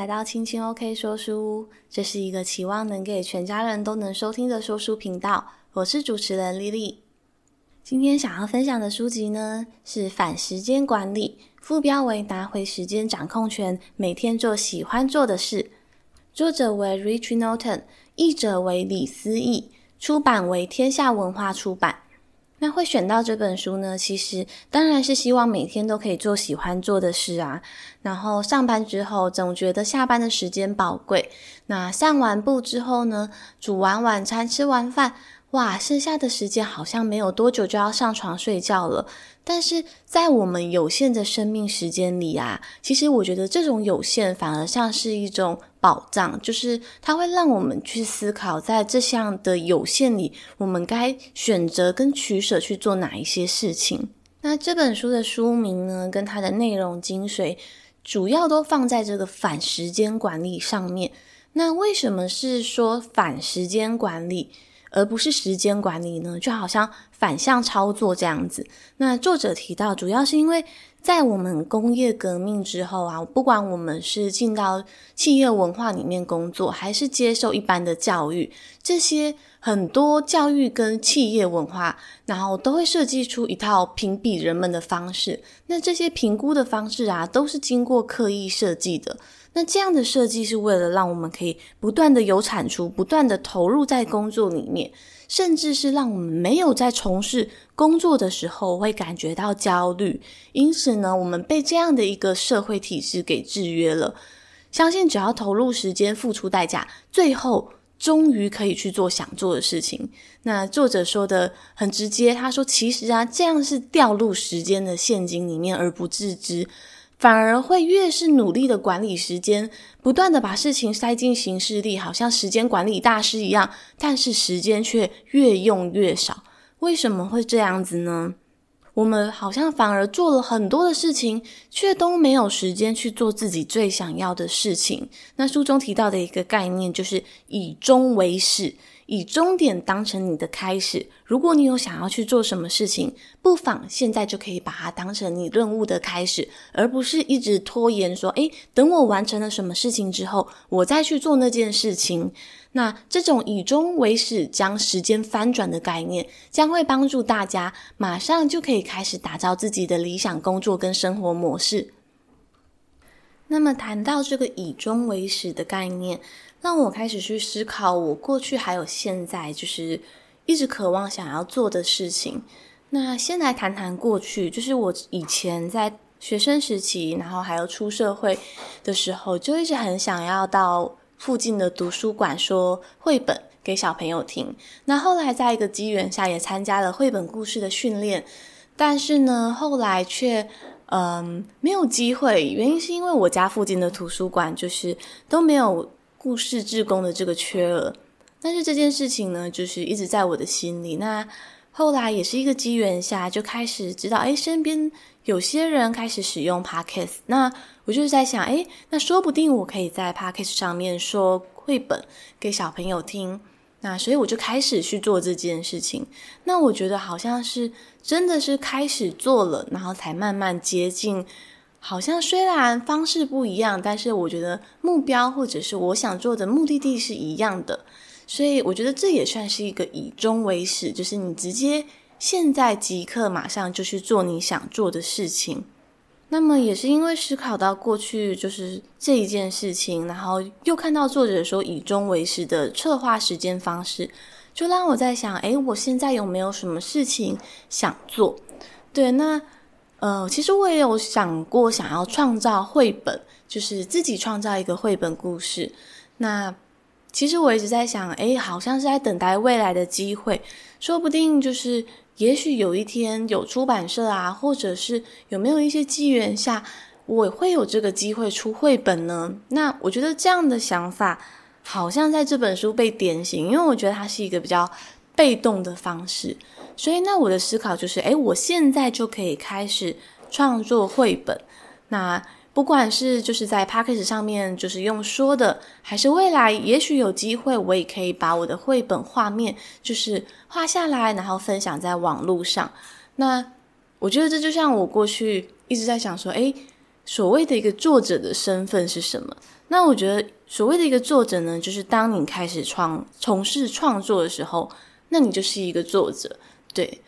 来到青青 OK 说书屋，这是一个期望能给全家人都能收听的说书频道。我是主持人莉莉。今天想要分享的书籍呢，是《反时间管理》，副标为“拿回时间掌控权，每天做喜欢做的事”。作者为 Rich Norton，译者为李思义，出版为天下文化出版。那会选到这本书呢？其实当然是希望每天都可以做喜欢做的事啊。然后上班之后总觉得下班的时间宝贵。那散完步之后呢，煮完晚餐，吃完饭。哇，剩下的时间好像没有多久就要上床睡觉了。但是在我们有限的生命时间里啊，其实我觉得这种有限反而像是一种保障，就是它会让我们去思考，在这项的有限里，我们该选择跟取舍去做哪一些事情。那这本书的书名呢，跟它的内容精髓，主要都放在这个反时间管理上面。那为什么是说反时间管理？而不是时间管理呢，就好像反向操作这样子。那作者提到，主要是因为在我们工业革命之后啊，不管我们是进到企业文化里面工作，还是接受一般的教育，这些很多教育跟企业文化，然后都会设计出一套评比人们的方式。那这些评估的方式啊，都是经过刻意设计的。那这样的设计是为了让我们可以不断的有产出，不断的投入在工作里面，甚至是让我们没有在从事工作的时候会感觉到焦虑。因此呢，我们被这样的一个社会体制给制约了。相信只要投入时间、付出代价，最后终于可以去做想做的事情。那作者说的很直接，他说：“其实啊，这样是掉入时间的陷阱里面而不自知。”反而会越是努力的管理时间，不断的把事情塞进行事历，好像时间管理大师一样，但是时间却越用越少。为什么会这样子呢？我们好像反而做了很多的事情，却都没有时间去做自己最想要的事情。那书中提到的一个概念就是以终为始。以终点当成你的开始。如果你有想要去做什么事情，不妨现在就可以把它当成你任务的开始，而不是一直拖延说，诶，等我完成了什么事情之后，我再去做那件事情。那这种以终为始，将时间翻转的概念，将会帮助大家马上就可以开始打造自己的理想工作跟生活模式。那么谈到这个以终为始的概念，让我开始去思考我过去还有现在，就是一直渴望想要做的事情。那先来谈谈过去，就是我以前在学生时期，然后还有出社会的时候，就一直很想要到附近的图书馆说绘本给小朋友听。那后来在一个机缘下，也参加了绘本故事的训练，但是呢，后来却。嗯，没有机会，原因是因为我家附近的图书馆就是都没有故事志工的这个缺额。但是这件事情呢，就是一直在我的心里。那后来也是一个机缘下，就开始知道，诶，身边有些人开始使用 Podcast。那我就是在想，诶，那说不定我可以在 Podcast 上面说绘本给小朋友听。那所以我就开始去做这件事情。那我觉得好像是真的是开始做了，然后才慢慢接近。好像虽然方式不一样，但是我觉得目标或者是我想做的目的地是一样的。所以我觉得这也算是一个以终为始，就是你直接现在即刻马上就去做你想做的事情。那么也是因为思考到过去就是这一件事情，然后又看到作者说以终为始的策划时间方式，就让我在想，诶，我现在有没有什么事情想做？对，那呃，其实我也有想过想要创造绘本，就是自己创造一个绘本故事。那其实我一直在想，诶，好像是在等待未来的机会，说不定就是。也许有一天有出版社啊，或者是有没有一些机缘下，我会有这个机会出绘本呢？那我觉得这样的想法好像在这本书被点醒，因为我觉得它是一个比较被动的方式。所以那我的思考就是，诶，我现在就可以开始创作绘本。那不管是就是在 Podcast 上面，就是用说的，还是未来也许有机会，我也可以把我的绘本画面就是画下来，然后分享在网络上。那我觉得这就像我过去一直在想说，诶，所谓的一个作者的身份是什么？那我觉得所谓的一个作者呢，就是当你开始创从事创作的时候，那你就是一个作者。对，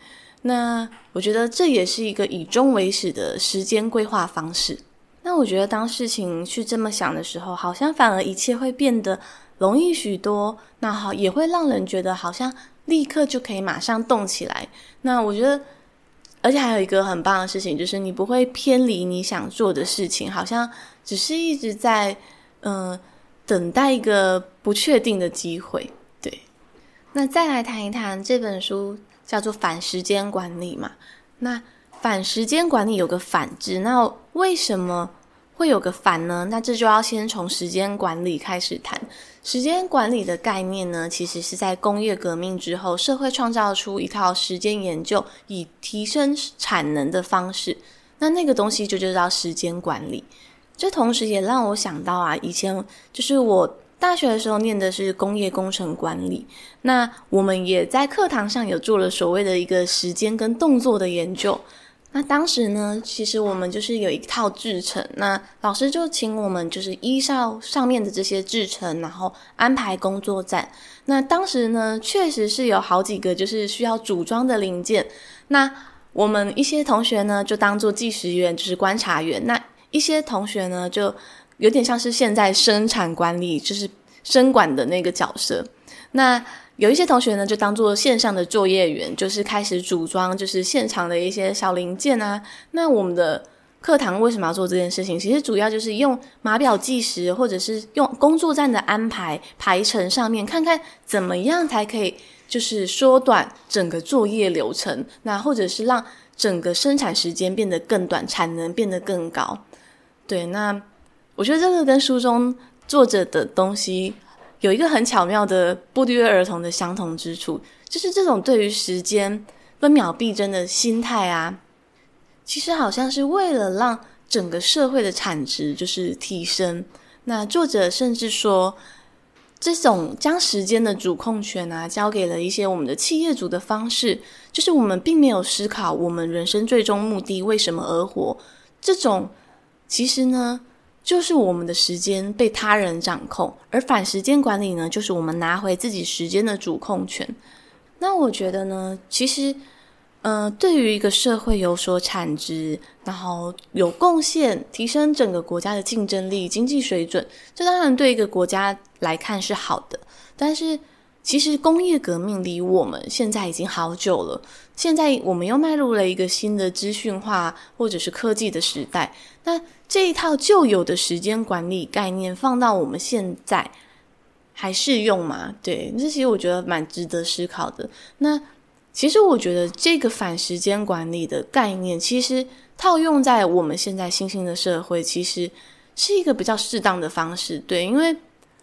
那我觉得这也是一个以终为始的时间规划方式。那我觉得当事情去这么想的时候，好像反而一切会变得容易许多。那好，也会让人觉得好像立刻就可以马上动起来。那我觉得。而且还有一个很棒的事情，就是你不会偏离你想做的事情，好像只是一直在嗯、等待一个不确定的机会。对，那再来谈一谈这本书叫做《反时间管理》嘛。那反时间管理有个“反”字，那为什么会有个“反”呢？那这就要先从时间管理开始谈。时间管理的概念呢，其实是在工业革命之后，社会创造出一套时间研究以提升产能的方式。那那个东西就叫时间管理。这同时也让我想到啊，以前就是我大学的时候念的是工业工程管理，那我们也在课堂上有做了所谓的一个时间跟动作的研究。那当时呢，其实我们就是有一套制程，那老师就请我们就是依照上面的这些制程，然后安排工作站。那当时呢，确实是有好几个就是需要组装的零件。那我们一些同学呢，就当做计时员，就是观察员；那一些同学呢，就有点像是现在生产管理，就是生管的那个角色。那有一些同学呢，就当做线上的作业员，就是开始组装，就是现场的一些小零件啊。那我们的课堂为什么要做这件事情？其实主要就是用码表计时，或者是用工作站的安排排程上面，看看怎么样才可以，就是缩短整个作业流程，那或者是让整个生产时间变得更短，产能变得更高。对，那我觉得这个跟书中作者的东西。有一个很巧妙的不约而同的相同之处，就是这种对于时间分秒必争的心态啊，其实好像是为了让整个社会的产值就是提升。那作者甚至说，这种将时间的主控权啊交给了一些我们的企业主的方式，就是我们并没有思考我们人生最终目的为什么而活。这种其实呢。就是我们的时间被他人掌控，而反时间管理呢，就是我们拿回自己时间的主控权。那我觉得呢，其实，呃，对于一个社会有所产值，然后有贡献，提升整个国家的竞争力、经济水准，这当然对一个国家来看是好的。但是，其实工业革命离我们现在已经好久了，现在我们又迈入了一个新的资讯化或者是科技的时代。那这一套旧有的时间管理概念放到我们现在还适用吗？对，这其实我觉得蛮值得思考的。那其实我觉得这个反时间管理的概念，其实套用在我们现在新兴的社会，其实是一个比较适当的方式。对，因为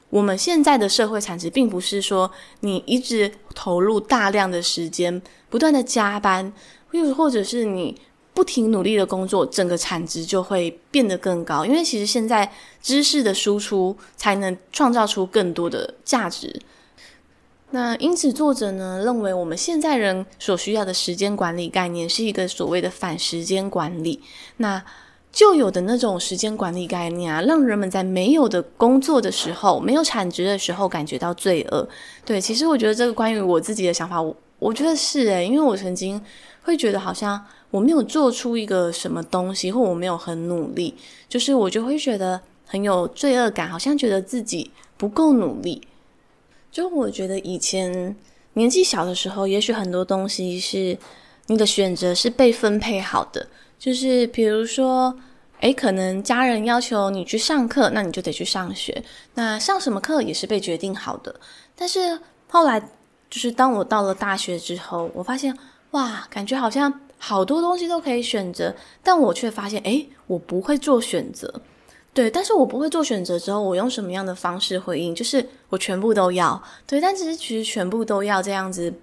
我们现在的社会产值，并不是说你一直投入大量的时间，不断的加班，又或者是你。不停努力的工作，整个产值就会变得更高。因为其实现在知识的输出才能创造出更多的价值。那因此，作者呢认为，我们现在人所需要的时间管理概念是一个所谓的反时间管理。那旧有的那种时间管理概念啊，让人们在没有的工作的时候、没有产值的时候感觉到罪恶。对，其实我觉得这个关于我自己的想法，我我觉得是诶，因为我曾经会觉得好像。我没有做出一个什么东西，或我没有很努力，就是我就会觉得很有罪恶感，好像觉得自己不够努力。就我觉得以前年纪小的时候，也许很多东西是你的选择是被分配好的，就是比如说，诶，可能家人要求你去上课，那你就得去上学，那上什么课也是被决定好的。但是后来，就是当我到了大学之后，我发现，哇，感觉好像。好多东西都可以选择，但我却发现，诶，我不会做选择。对，但是我不会做选择之后，我用什么样的方式回应？就是我全部都要。对，但其实其实全部都要这样子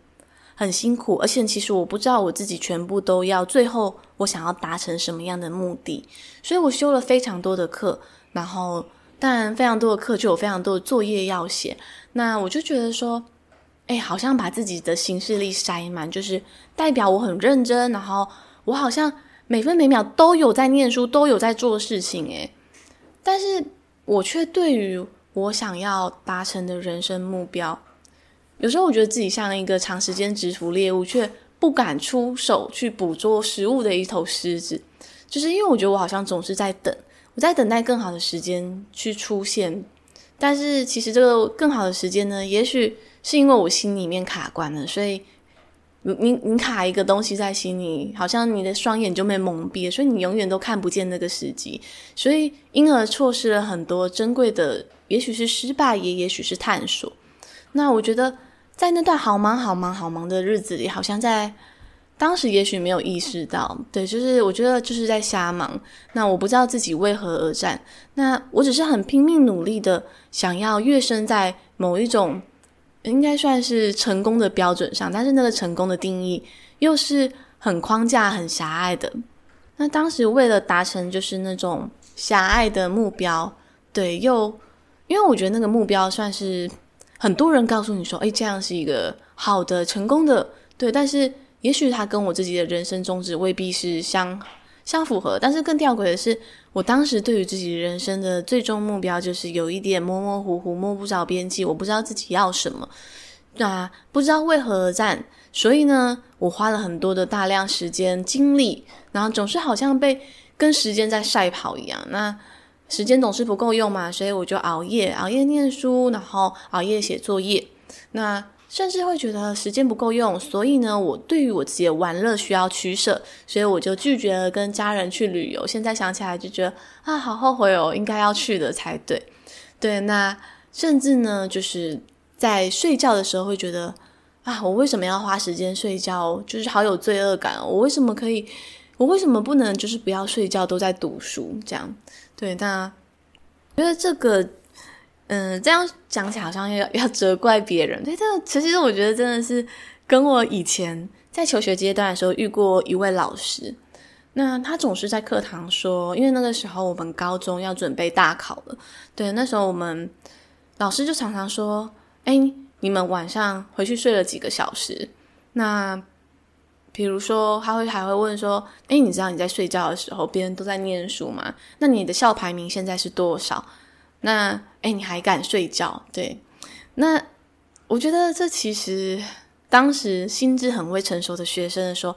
很辛苦，而且其实我不知道我自己全部都要，最后我想要达成什么样的目的。所以我修了非常多的课，然后当然非常多的课就有非常多的作业要写。那我就觉得说。哎，好像把自己的行事历塞满，就是代表我很认真，然后我好像每分每秒都有在念书，都有在做事情。哎，但是我却对于我想要达成的人生目标，有时候我觉得自己像一个长时间蛰伏猎物却不敢出手去捕捉食物的一头狮子，就是因为我觉得我好像总是在等，我在等待更好的时间去出现，但是其实这个更好的时间呢，也许是因为我心里面卡关了，所以。你你你卡一个东西在心里，好像你的双眼就被蒙蔽了，所以你永远都看不见那个时机，所以因而错失了很多珍贵的，也许是失败，也也许是探索。那我觉得在那段好忙好忙好忙的日子里，好像在当时也许没有意识到，对，就是我觉得就是在瞎忙。那我不知道自己为何而战，那我只是很拼命努力的想要跃升在某一种。应该算是成功的标准上，但是那个成功的定义又是很框架、很狭隘的。那当时为了达成就是那种狭隘的目标，对，又因为我觉得那个目标算是很多人告诉你说，诶，这样是一个好的、成功的，对，但是也许它跟我自己的人生宗旨未必是相相符合。但是更吊诡的是，我当时对于自己人生的最终目标，就是有一点模模糊糊、摸不着边际。我不知道自己要什么，啊，不知道为何而战。所以呢，我花了很多的大量时间、精力，然后总是好像被跟时间在赛跑一样。那时间总是不够用嘛，所以我就熬夜、熬夜念书，然后熬夜写作业。那甚至会觉得时间不够用，所以呢，我对于我自己的玩乐需要取舍，所以我就拒绝了跟家人去旅游。现在想起来就觉得啊，好后悔哦，应该要去的才对。对，那甚至呢，就是在睡觉的时候会觉得啊，我为什么要花时间睡觉？就是好有罪恶感。我为什么可以？我为什么不能？就是不要睡觉，都在读书这样？对，那觉得这个。嗯，这样讲起来好像要要责怪别人，对，这其实我觉得真的是跟我以前在求学阶段的时候遇过一位老师，那他总是在课堂说，因为那个时候我们高中要准备大考了，对，那时候我们老师就常常说，诶，你们晚上回去睡了几个小时？那比如说他会还会问说，诶，你知道你在睡觉的时候别人都在念书吗？那你的校排名现在是多少？那诶，你还敢睡觉？对，那我觉得这其实当时心智很未成熟的学生的时候，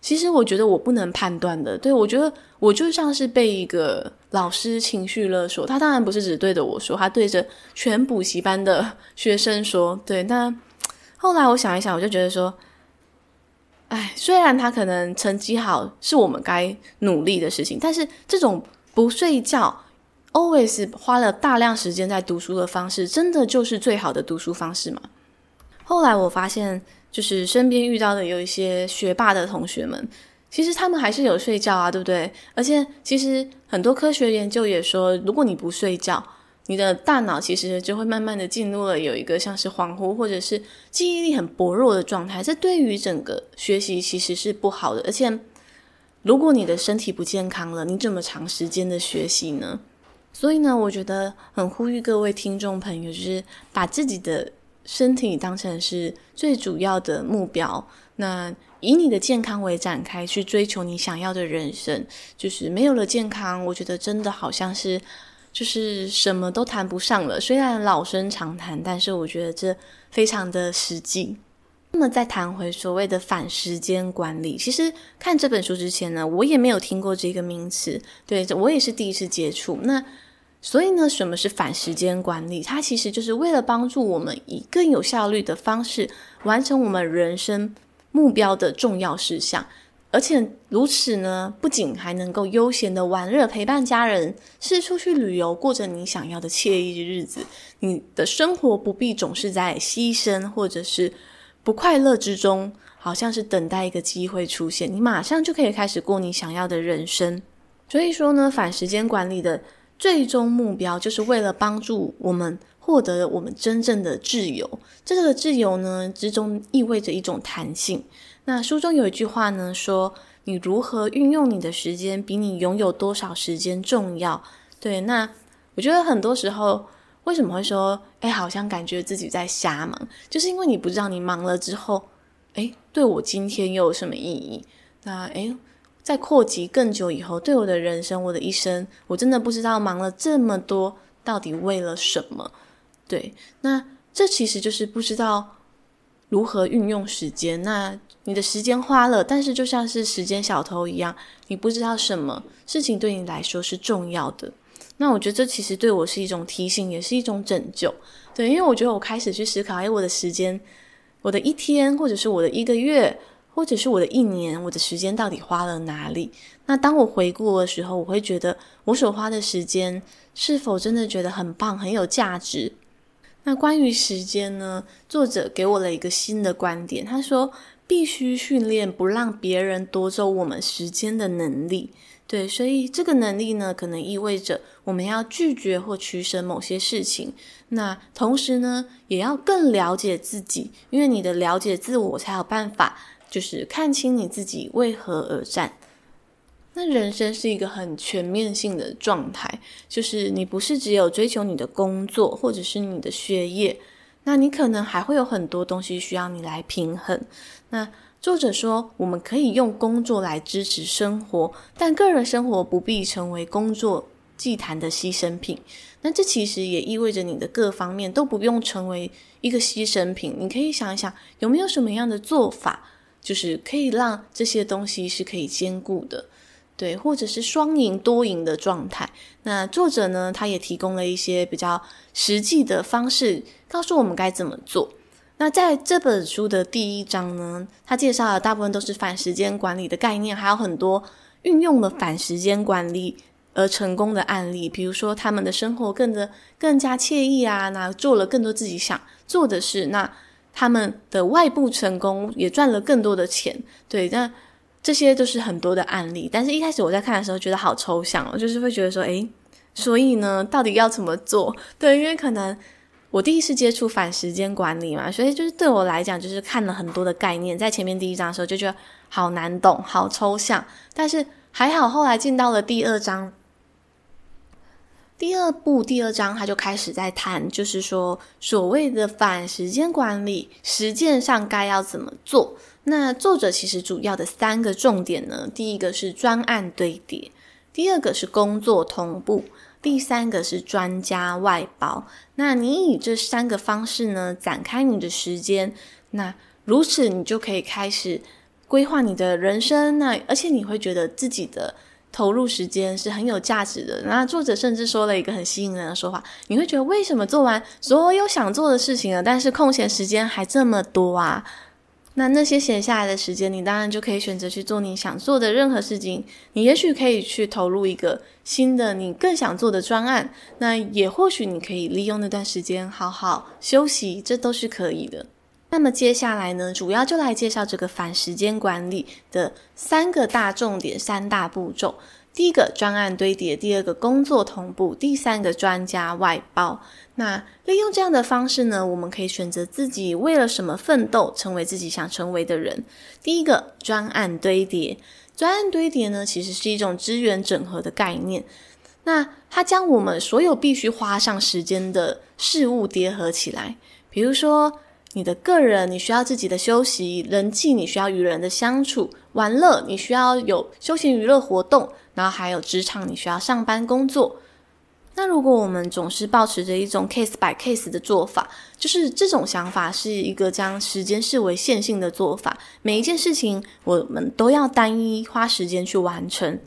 其实我觉得我不能判断的。对，我觉得我就像是被一个老师情绪勒索，他当然不是只对着我说，他对着全补习班的 学生说。对，那后来我想一想，我就觉得说，哎，虽然他可能成绩好是我们该努力的事情，但是这种不睡觉。Always 花了大量时间在读书的方式，真的就是最好的读书方式吗？后来我发现，就是身边遇到的有一些学霸的同学们，其实他们还是有睡觉啊，对不对？而且其实很多科学研究也说，如果你不睡觉，你的大脑其实就会慢慢的进入了有一个像是恍惚或者是记忆力很薄弱的状态，这对于整个学习其实是不好的。而且，如果你的身体不健康了，你怎么长时间的学习呢？所以呢，我觉得很呼吁各位听众朋友，就是把自己的身体当成是最主要的目标。那以你的健康为展开，去追求你想要的人生。就是没有了健康，我觉得真的好像是就是什么都谈不上了。虽然老生常谈，但是我觉得这非常的实际。那么再谈回所谓的反时间管理，其实看这本书之前呢，我也没有听过这个名词，对，我也是第一次接触。那所以呢，什么是反时间管理？它其实就是为了帮助我们以更有效率的方式完成我们人生目标的重要事项，而且如此呢，不仅还能够悠闲的玩乐、陪伴家人，是出去旅游，过着你想要的惬意日子。你的生活不必总是在牺牲或者是不快乐之中，好像是等待一个机会出现，你马上就可以开始过你想要的人生。所以说呢，反时间管理的。最终目标就是为了帮助我们获得我们真正的自由。这个自由呢，之中意味着一种弹性。那书中有一句话呢，说你如何运用你的时间，比你拥有多少时间重要。对，那我觉得很多时候为什么会说，哎，好像感觉自己在瞎忙，就是因为你不知道你忙了之后，哎，对我今天又有什么意义？那，哎。在扩及更久以后，对我的人生，我的一生，我真的不知道忙了这么多到底为了什么？对，那这其实就是不知道如何运用时间。那你的时间花了，但是就像是时间小偷一样，你不知道什么事情对你来说是重要的。那我觉得这其实对我是一种提醒，也是一种拯救。对，因为我觉得我开始去思考，哎，我的时间，我的一天，或者是我的一个月，或者是我的一年，我的时间到底花了哪里？那当我回顾的时候，我会觉得我所花的时间是否真的觉得很棒，很有价值？那关于时间呢，作者给我了一个新的观点，他说必须训练不让别人夺走我们时间的能力。对，所以这个能力呢，可能意味着我们要拒绝或取舍某些事情。那同时呢，也要更了解自己，因为你的了解自我，才有办法就是看清你自己为何而战。那人生是一个很全面性的状态，就是你不是只有追求你的工作或者是你的学业，那你可能还会有很多东西需要你来平衡。那作者说，我们可以用工作来支持生活，但个人生活不必成为工作祭坛的牺牲品。那这其实也意味着你的各方面都不用成为一个牺牲品。你可以想一想，有没有什么样的做法，就是可以让这些东西是可以兼顾的，对，或者是双赢多赢的状态。那作者呢，他也提供了一些比较实际的方式，告诉我们该怎么做。那在这本书的第一章呢，他介绍的大部分都是反时间管理的概念，还有很多运用了反时间管理而成功的案例，比如说他们的生活更的更加惬意啊，那做了更多自己想做的事，那他们的外部成功也赚了更多的钱，对，那这些都是很多的案例。但是一开始我在看的时候觉得好抽象哦，就是会觉得说，诶，所以呢，到底要怎么做？对，因为可能。我第一次接触反时间管理嘛，所以 就是对我来讲，就是看了很多的概念，在前面第一章的时候就觉得好难懂、好抽象，但是还好，后来进到了第二章，第二部第二章，他就开始在谈，就是说所谓的反时间管理，实践上该要怎么做。那作者其实主要的三个重点呢，第一个是专案堆叠，第二个是工作同步。第三个是专家外包，那你以这三个方式呢，展开你的时间，那如此你就可以开始规划你的人生，那而且你会觉得自己的投入时间是很有价值的。那作者甚至说了一个很吸引人的说法，你会觉得为什么做完所有想做的事情了，但是空闲时间还这么多啊？那那些闲下来的时间，你当然就可以选择去做你想做的任何事情。你也许可以去投入一个新的你更想做的专案，那也或许你可以利用那段时间好好休息，这都是可以的。那么接下来呢，主要就来介绍这个反时间管理的三个大重点、三大步骤。第一个专案堆叠，第二个工作同步，第三个专家外包。那利用这样的方式呢，我们可以选择自己为了什么奋斗，成为自己想成为的人。第一个专案堆叠，专案堆叠呢，其实是一种资源整合的概念。那它将我们所有必须花上时间的事物叠合起来，比如说。你的个人，你需要自己的休息；人际，你需要与人的相处；玩乐，你需要有休闲娱乐活动；然后还有职场，你需要上班工作。那如果我们总是保持着一种 case by case 的做法，就是这种想法是一个将时间视为线性的做法，每一件事情我们都要单一花时间去完成。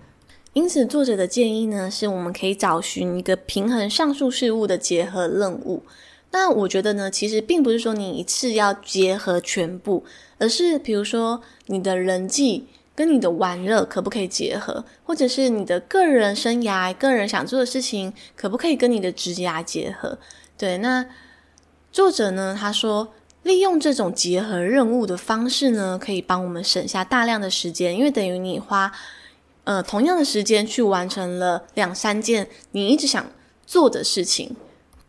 因此，作者的建议呢，是我们可以找寻一个平衡上述事物的结合任务。那我觉得呢，其实并不是说你一次要结合全部，而是比如说你的人际跟你的玩乐可不可以结合，或者是你的个人生涯、个人想做的事情可不可以跟你的职业结合？对，那作者呢，他说利用这种结合任务的方式呢，可以帮我们省下大量的时间，因为等于你花呃同样的时间去完成了两三件你一直想做的事情。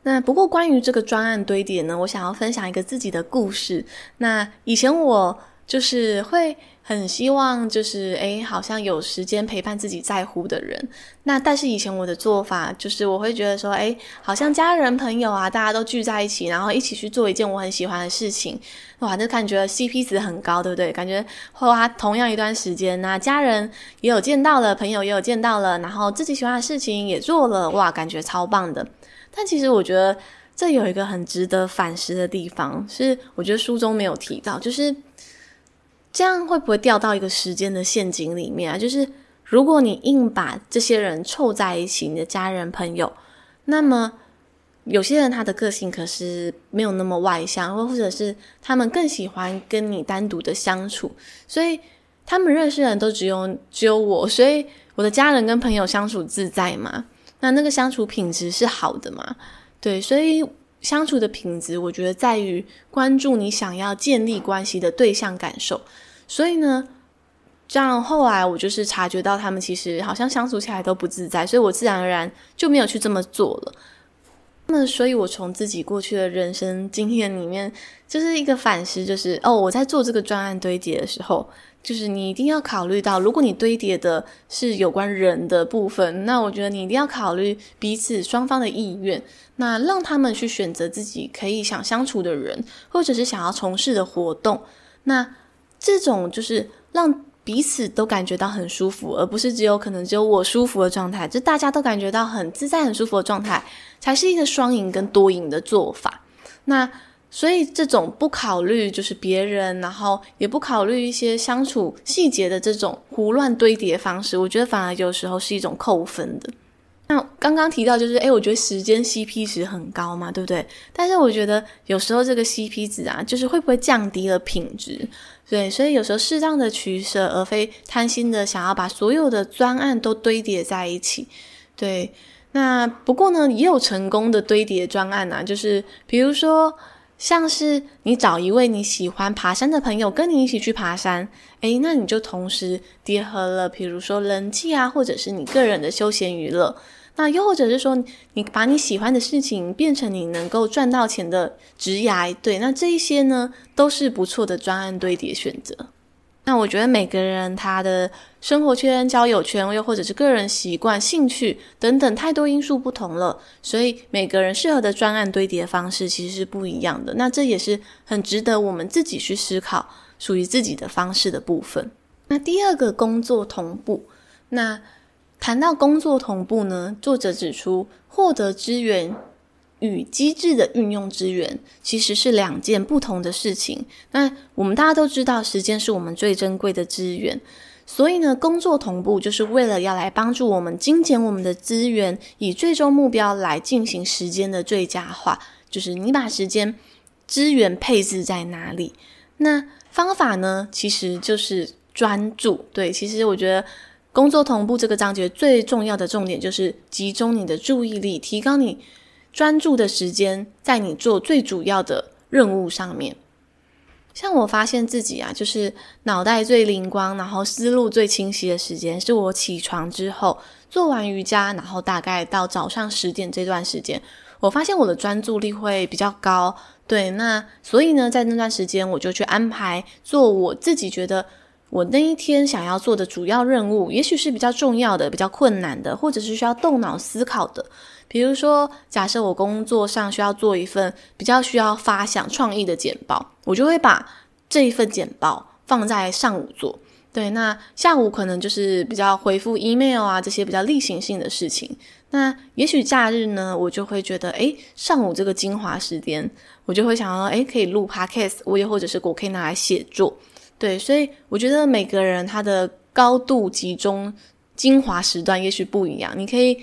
那不过关于这个专案堆叠呢，我想要分享一个自己的故事。那以前我就是会很希望，就是诶，好像有时间陪伴自己在乎的人。那但是以前我的做法就是，我会觉得说，诶，好像家人朋友啊，大家都聚在一起，然后一起去做一件我很喜欢的事情，哇，就感觉 CP 值很高，对不对？感觉花同样一段时间，那家人也有见到了，朋友也有见到了，然后自己喜欢的事情也做了，哇，感觉超棒的。但其实我觉得这有一个很值得反思的地方，是我觉得书中没有提到，就是这样会不会掉到一个时间的陷阱里面啊？就是如果你硬把这些人凑在一起，你的家人朋友，那么。有些人他的个性可是没有那么外向，或或者是他们更喜欢跟你单独的相处，所以他们认识的人都只有只有我，所以我的家人跟朋友相处自在嘛，那那个相处品质是好的嘛？对，所以相处的品质，我觉得在于关注你想要建立关系的对象感受。所以呢，这样后来我就是察觉到他们其实好像相处起来都不自在，所以我自然而然就没有去这么做了。那所以，我从自己过去的人生经验里面，就是一个反思，就是哦，我在做这个专案堆叠的时候，就是你一定要考虑到，如果你堆叠的是有关人的部分，那我觉得你一定要考虑彼此双方的意愿，那让他们去选择自己可以想相处的人，或者是想要从事的活动，那这种就是让。彼此都感觉到很舒服，而不是只有可能只有我舒服的状态，就大家都感觉到很自在、很舒服的状态，才是一个双赢跟多赢的做法。那所以这种不考虑就是别人，然后也不考虑一些相处细节的这种胡乱堆叠方式，我觉得反而有时候是一种扣分的。那刚刚提到就是，诶，我觉得时间 CP 值很高嘛，对不对？但是我觉得有时候这个 CP 值啊，就是会不会降低了品质？对，所以有时候适当的取舍，而非贪心的想要把所有的专案都堆叠在一起。对，那不过呢，也有成功的堆叠专案啊，就是比如说像是你找一位你喜欢爬山的朋友跟你一起去爬山，诶，那你就同时结合了，比如说人际啊，或者是你个人的休闲娱乐。那又或者是说，你把你喜欢的事情变成你能够赚到钱的职涯，对，那这一些呢，都是不错的专案堆叠选择。那我觉得每个人他的生活圈、交友圈，又或者是个人习惯、兴趣等等，太多因素不同了，所以每个人适合的专案堆叠方式其实是不一样的。那这也是很值得我们自己去思考属于自己的方式的部分。那第二个工作同步，那。谈到工作同步呢，作者指出，获得资源与机制的运用资源其实是两件不同的事情。那我们大家都知道，时间是我们最珍贵的资源，所以呢，工作同步就是为了要来帮助我们精简我们的资源，以最终目标来进行时间的最佳化。就是你把时间资源配置在哪里？那方法呢，其实就是专注。对，其实我觉得。工作同步这个章节最重要的重点就是集中你的注意力，提高你专注的时间，在你做最主要的任务上面。像我发现自己啊，就是脑袋最灵光，然后思路最清晰的时间，是我起床之后做完瑜伽，然后大概到早上十点这段时间，我发现我的专注力会比较高。对，那所以呢，在那段时间我就去安排做我自己觉得。我那一天想要做的主要任务，也许是比较重要的、比较困难的，或者是需要动脑思考的。比如说，假设我工作上需要做一份比较需要发想创意的简报，我就会把这一份简报放在上午做。对，那下午可能就是比较回复 email 啊，这些比较例行性的事情。那也许假日呢，我就会觉得，诶，上午这个精华时间，我就会想要，诶，可以录 podcast，我也或者是我可以拿来写作。对，所以我觉得每个人他的高度集中精华时段也许不一样。你可以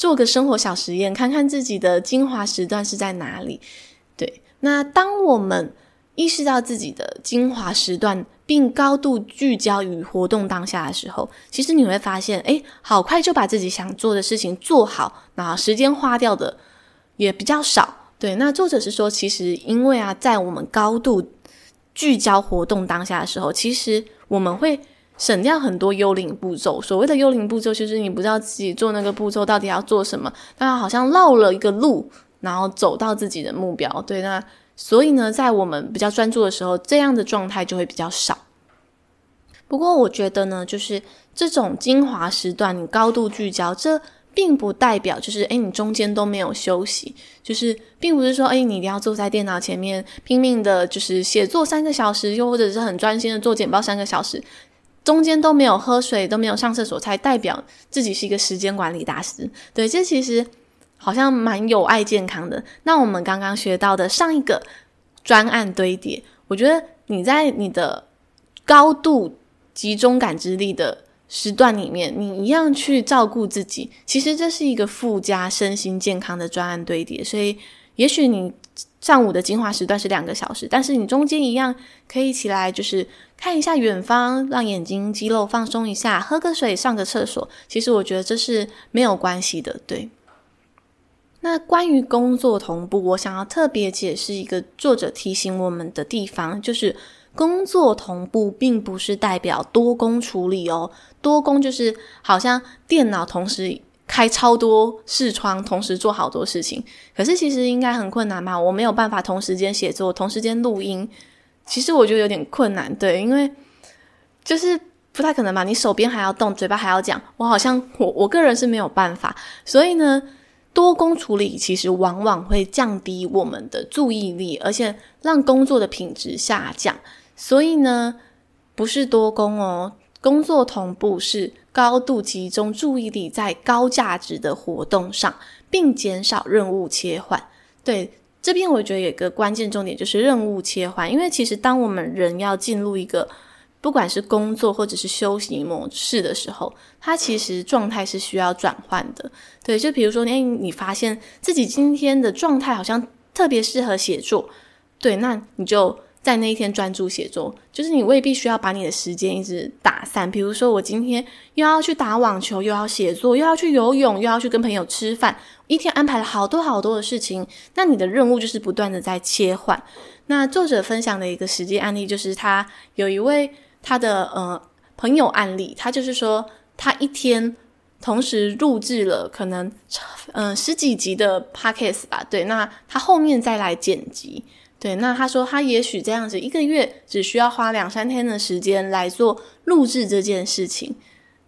做个生活小实验，看看自己的精华时段是在哪里。对，那当我们意识到自己的精华时段，并高度聚焦于活动当下的时候，其实你会发现，诶，好快就把自己想做的事情做好，那时间花掉的也比较少。对，那作者是说，其实因为啊，在我们高度聚焦活动当下的时候，其实我们会省掉很多幽灵步骤。所谓的幽灵步骤，就是你不知道自己做那个步骤到底要做什么，但好像绕了一个路，然后走到自己的目标。对，那所以呢，在我们比较专注的时候，这样的状态就会比较少。不过，我觉得呢，就是这种精华时段，你高度聚焦这。并不代表就是，诶，你中间都没有休息，就是并不是说，诶，你一定要坐在电脑前面拼命的，就是写作三个小时，又或者是很专心的做简报三个小时，中间都没有喝水，都没有上厕所，才代表自己是一个时间管理大师。对，这其实好像蛮有爱健康的。那我们刚刚学到的上一个专案堆叠，我觉得你在你的高度集中感知力的时段里面，你一样去照顾自己，其实这是一个附加身心健康的专案堆叠。所以，也许你。上午的精华时段是两个小时，但是你中间一样可以起来，就是看一下远方，让眼睛肌肉放松一下，喝个水，上个厕所。其实我觉得这是没有关系的，对。那关于工作同步，我想要特别解释一个作者提醒我们的地方，就是工作同步并不是代表多工处理哦，多工就是好像电脑同时。开超多视窗，同时做好多事情，可是其实应该很困难嘛。我没有办法同时间写作，同时间录音，其实我觉得有点困难，对，因为就是不太可能嘛。你手边还要动，嘴巴还要讲，我好像我我个人是没有办法。所以呢，多工处理其实往往会降低我们的注意力，而且让工作的品质下降。所以呢，不是多工哦。工作同步是高度集中注意力在高价值的活动上，并减少任务切换。对，这边我觉得有一个关键重点就是任务切换，因为其实当我们人要进入一个不管是工作或者是休息模式的时候，它其实状态是需要转换的。对，就比如说，诶，你发现自己今天的状态好像特别适合写作，对，那你就。在那一天专注写作，就是你未必需要把你的时间一直打散。比如说，我今天又要去打网球，又要写作，又要去游泳，又要去跟朋友吃饭，一天安排了好多好多的事情。那你的任务就是不断的在切换。那作者分享的一个实际案例，就是他有一位他的呃朋友案例，他就是说他一天同时录制了可能嗯、呃、十几集的 podcast 吧，对，那他后面再来剪辑。对，那他说他也许这样子一个月只需要花两三天的时间来做录制这件事情，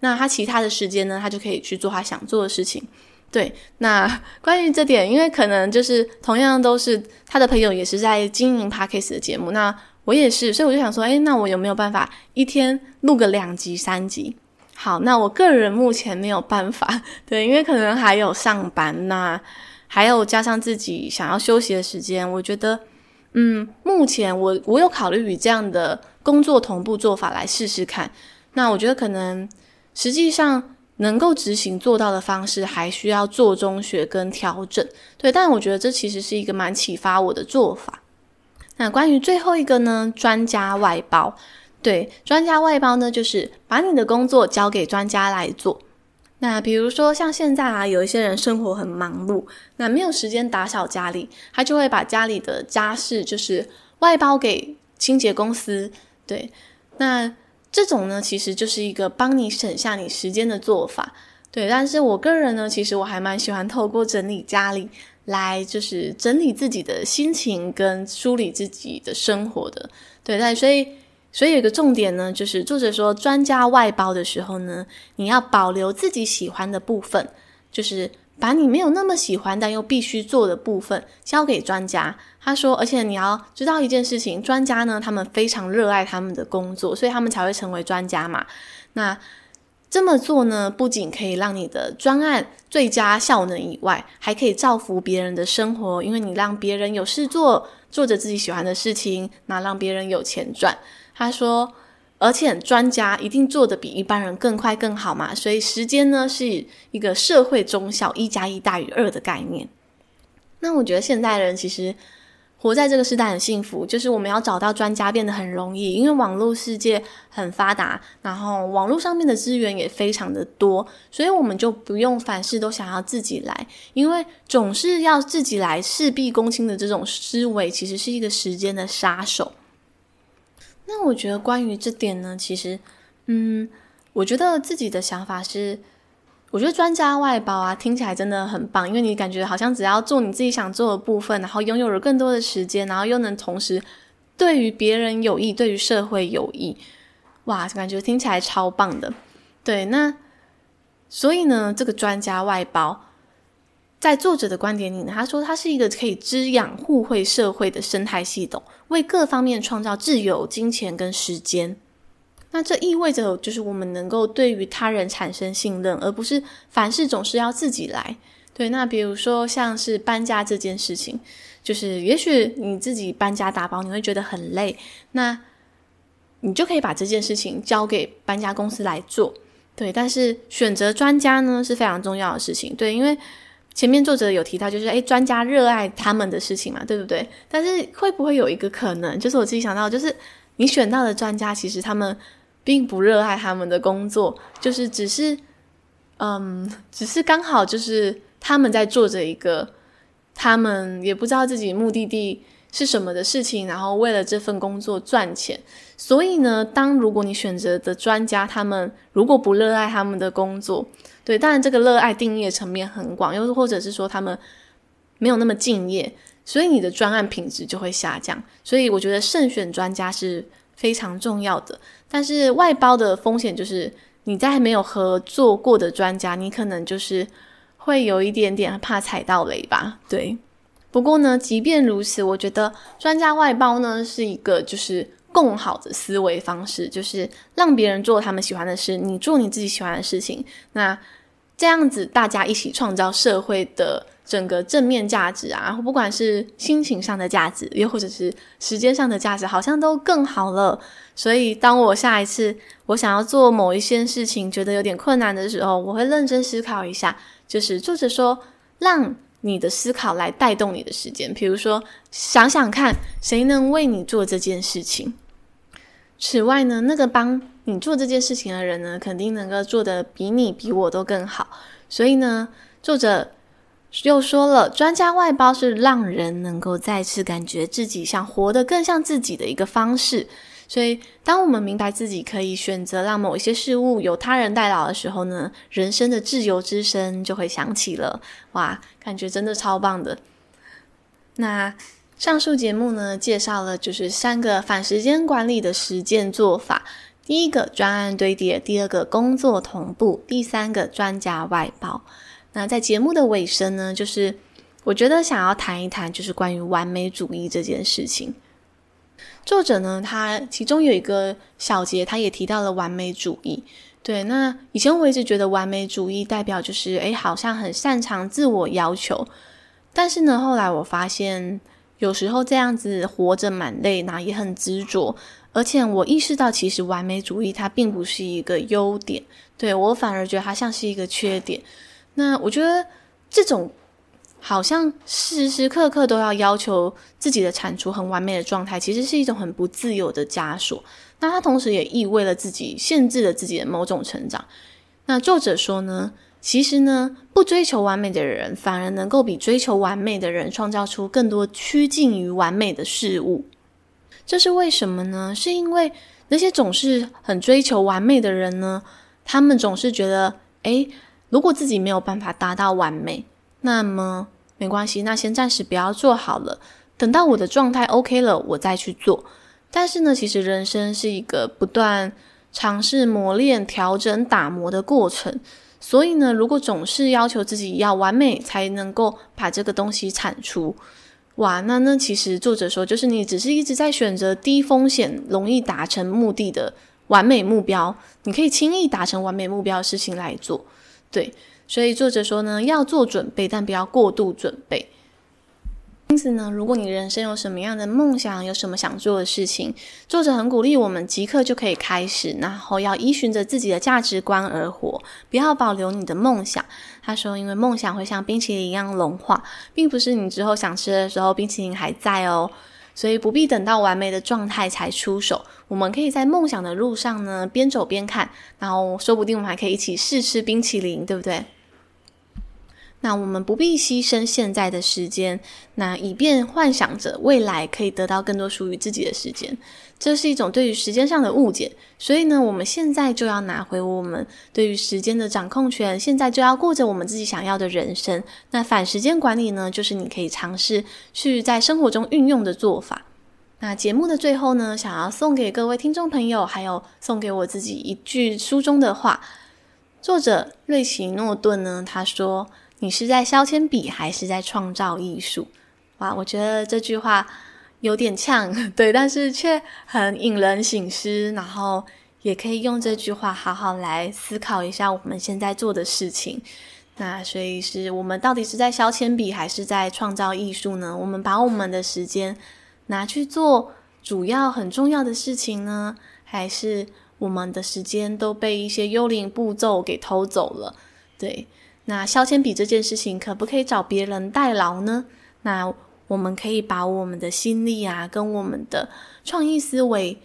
那他其他的时间呢，他就可以去做他想做的事情。对，那 关于这点，因为可能就是同样都是他的朋友也是在经营 Podcast 的节目，那我也是，所以我就想说，诶，那我有没有办法一天录个两集、三集？好，那我个人目前没有办法，对，因为可能还有上班，那还有加上自己想要休息的时间，我觉得。嗯，目前我我有考虑与这样的工作同步做法来试试看。那我觉得可能实际上能够执行做到的方式，还需要做中学跟调整。对，但我觉得这其实是一个蛮启发我的做法。那关于最后一个呢，专家外包。对，专家外包呢，就是把你的工作交给专家来做。那比如说像现在啊，有一些人生活很忙碌，那没有时间打扫家里，他就会把家里的家事就是外包给清洁公司。对，那这种呢，其实就是一个帮你省下你时间的做法。对，但是我个人呢，其实我还蛮喜欢透过整理家里来，就是整理自己的心情跟梳理自己的生活的。对，但所以。所以有个重点呢，就是作者说，专家外包的时候呢，你要保留自己喜欢的部分，就是把你没有那么喜欢但又必须做的部分交给专家。他说，而且你要知道一件事情，专家呢，他们非常热爱他们的工作，所以他们才会成为专家嘛。那这么做呢，不仅可以让你的专案最佳效能以外，还可以造福别人的生活，因为你让别人有事做，做着自己喜欢的事情，那让别人有钱赚。他说，而且专家一定做得比一般人更快更好嘛，所以时间呢是一个社会中小一加一大于二的概念。那我觉得现代人其实活在这个时代很幸福，就是我们要找到专家变得很容易，因为网络世界很发达，然后网络上面的资源也非常的多，所以我们就不用凡事都想要自己来，因为总是要自己来事必躬亲的这种思维，其实是一个时间的杀手。那我觉得关于这点呢，其实，嗯，我觉得自己的想法是，我觉得专家外包啊，听起来真的很棒，因为你感觉好像只要做你自己想做的部分，然后拥有了更多的时间，然后又能同时对于别人有益，对于社会有益，哇，感觉听起来超棒的。对，那所以呢，这个专家外包。在作者的观点里呢，他说它是一个可以滋养互惠社会的生态系统，为各方面创造自由、金钱跟时间。那这意味着，就是我们能够对于他人产生信任，而不是凡事总是要自己来。对，那比如说像是搬家这件事情，就是也许你自己搬家打包你会觉得很累，那你就可以把这件事情交给搬家公司来做。对，但是选择专家呢是非常重要的事情。对，因为前面作者有提到，就是诶，专家热爱他们的事情嘛，对不对？但是会不会有一个可能，就是我自己想到，就是你选到的专家，其实他们并不热爱他们的工作，就是只是，嗯，只是刚好就是他们在做着一个，他们也不知道自己目的地是什么的事情，然后为了这份工作赚钱。所以呢，当如果你选择的专家，他们如果不热爱他们的工作，对，当然这个热爱定义的层面很广，又或者是说他们没有那么敬业，所以你的专案品质就会下降。所以我觉得慎选专家是非常重要的。但是外包的风险就是你在没有合作过的专家，你可能就是会有一点点怕踩到雷吧。对，不过呢，即便如此，我觉得专家外包呢是一个就是。更好的思维方式就是让别人做他们喜欢的事，你做你自己喜欢的事情。那这样子大家一起创造社会的整个正面价值啊，不管是心情上的价值，又或者是时间上的价值，好像都更好了。所以当我下一次我想要做某一些事情，觉得有点困难的时候，我会认真思考一下。就是作者说，让你的思考来带动你的时间。比如说，想想看，谁能为你做这件事情。此外呢，那个帮你做这件事情的人呢，肯定能够做得比你比我都更好。所以呢，作者又说了，专家外包是让人能够再次感觉自己想活得更像自己的一个方式。所以，当我们明白自己可以选择让某一些事物由他人代劳的时候呢，人生的自由之声就会响起了。哇，感觉真的超棒的。那。上述节目呢，介绍了就是三个反时间管理的实践做法：第一个专案堆叠，第二个工作同步，第三个专家外包。那在节目的尾声呢，就是我觉得想要谈一谈，就是关于完美主义这件事情。作者呢，他其中有一个小节，他也提到了完美主义。对，那以前我一直觉得完美主义代表就是，诶，好像很擅长自我要求。但是呢，后来我发现。有时候这样子活着蛮累，那也很执着，而且我意识到，其实完美主义它并不是一个优点，对，我反而觉得它像是一个缺点。那我觉得这种好像时时刻刻都要要求自己的产出很完美的状态，其实是一种很不自由的枷锁。那它同时也意味了自己限制了自己的某种成长。那作者说呢，其实呢，不追求完美的人，反而能够比追求完美的人创造出更多趋近于完美的事物。这是为什么呢？是因为那些总是很追求完美的人呢，他们总是觉得，诶，如果自己没有办法达到完美，那么没关系，那先暂时不要做好了，等到我的状态 OK 了，我再去做。但是呢，其实人生是一个不断尝试、磨练、调整、打磨的过程。所以呢，如果总是要求自己要完美才能够把这个东西产出，哇，那那其实作者说，就是你只是一直在选择低风险、容易达成目的的完美目标，你可以轻易达成完美目标的事情来做，对。所以作者说呢，要做准备，但不要过度准备。因此呢，如果你人生有什么样的梦想，有什么想做的事情，作者很鼓励我们即刻就可以开始，然后要依循着自己的价值观而活，不要保留你的梦想。他说，因为梦想会像冰淇淋一样融化，并不是你之后想吃的时候冰淇淋还在哦，所以不必等到完美的状态才出手。我们可以在梦想的路上呢，边走边看，然后说不定我们还可以一起试吃冰淇淋，对不对？那我们不必牺牲现在的时间，那以便幻想着未来可以得到更多属于自己的时间，这是一种对于时间上的误解。所以呢，我们现在就要拿回我们对于时间的掌控权，现在就要过着我们自己想要的人生。那反时间管理呢，就是你可以尝试去在生活中运用的做法。那节目的最后呢，想要送给各位听众朋友，还有送给我自己一句书中的话，作者瑞奇诺顿呢，他说。你是在削铅笔，还是在创造艺术？哇，我觉得这句话有点呛，对，但是却很引人醒思。然后也可以用这句话好好来思考一下我们现在做的事情。那所以是我们到底是在削铅笔还是在创造艺术呢？我们把我们的时间拿去做主要很重要的事情呢，还是我们的时间都被一些幽灵步骤给偷走了？对，那削铅笔这件事情可不可以找别人代劳呢？那我们可以把我们的心力啊，跟我们的创意思维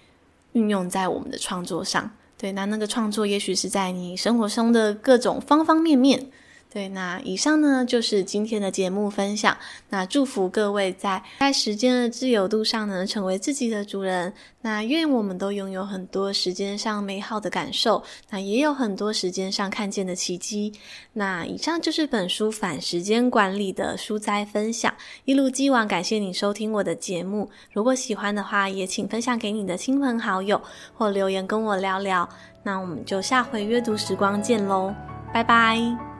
运用在我们的创作上。对，那那个创作也许是在你生活中的各种方方面面。对，那以上呢就是今天的节目分享。那祝福各位在在时间的自由度上呢，成为自己的主人。那愿我们都拥有很多时间上美好的感受，那也有很多时间上看见的奇迹。那以上就是本书反时间管理的书摘分享。一如既往，感谢你收听我的节目。如果喜欢的话，也请分享给你的亲朋好友，或留言跟我聊聊。那我们就下回阅读时光见喽，拜拜。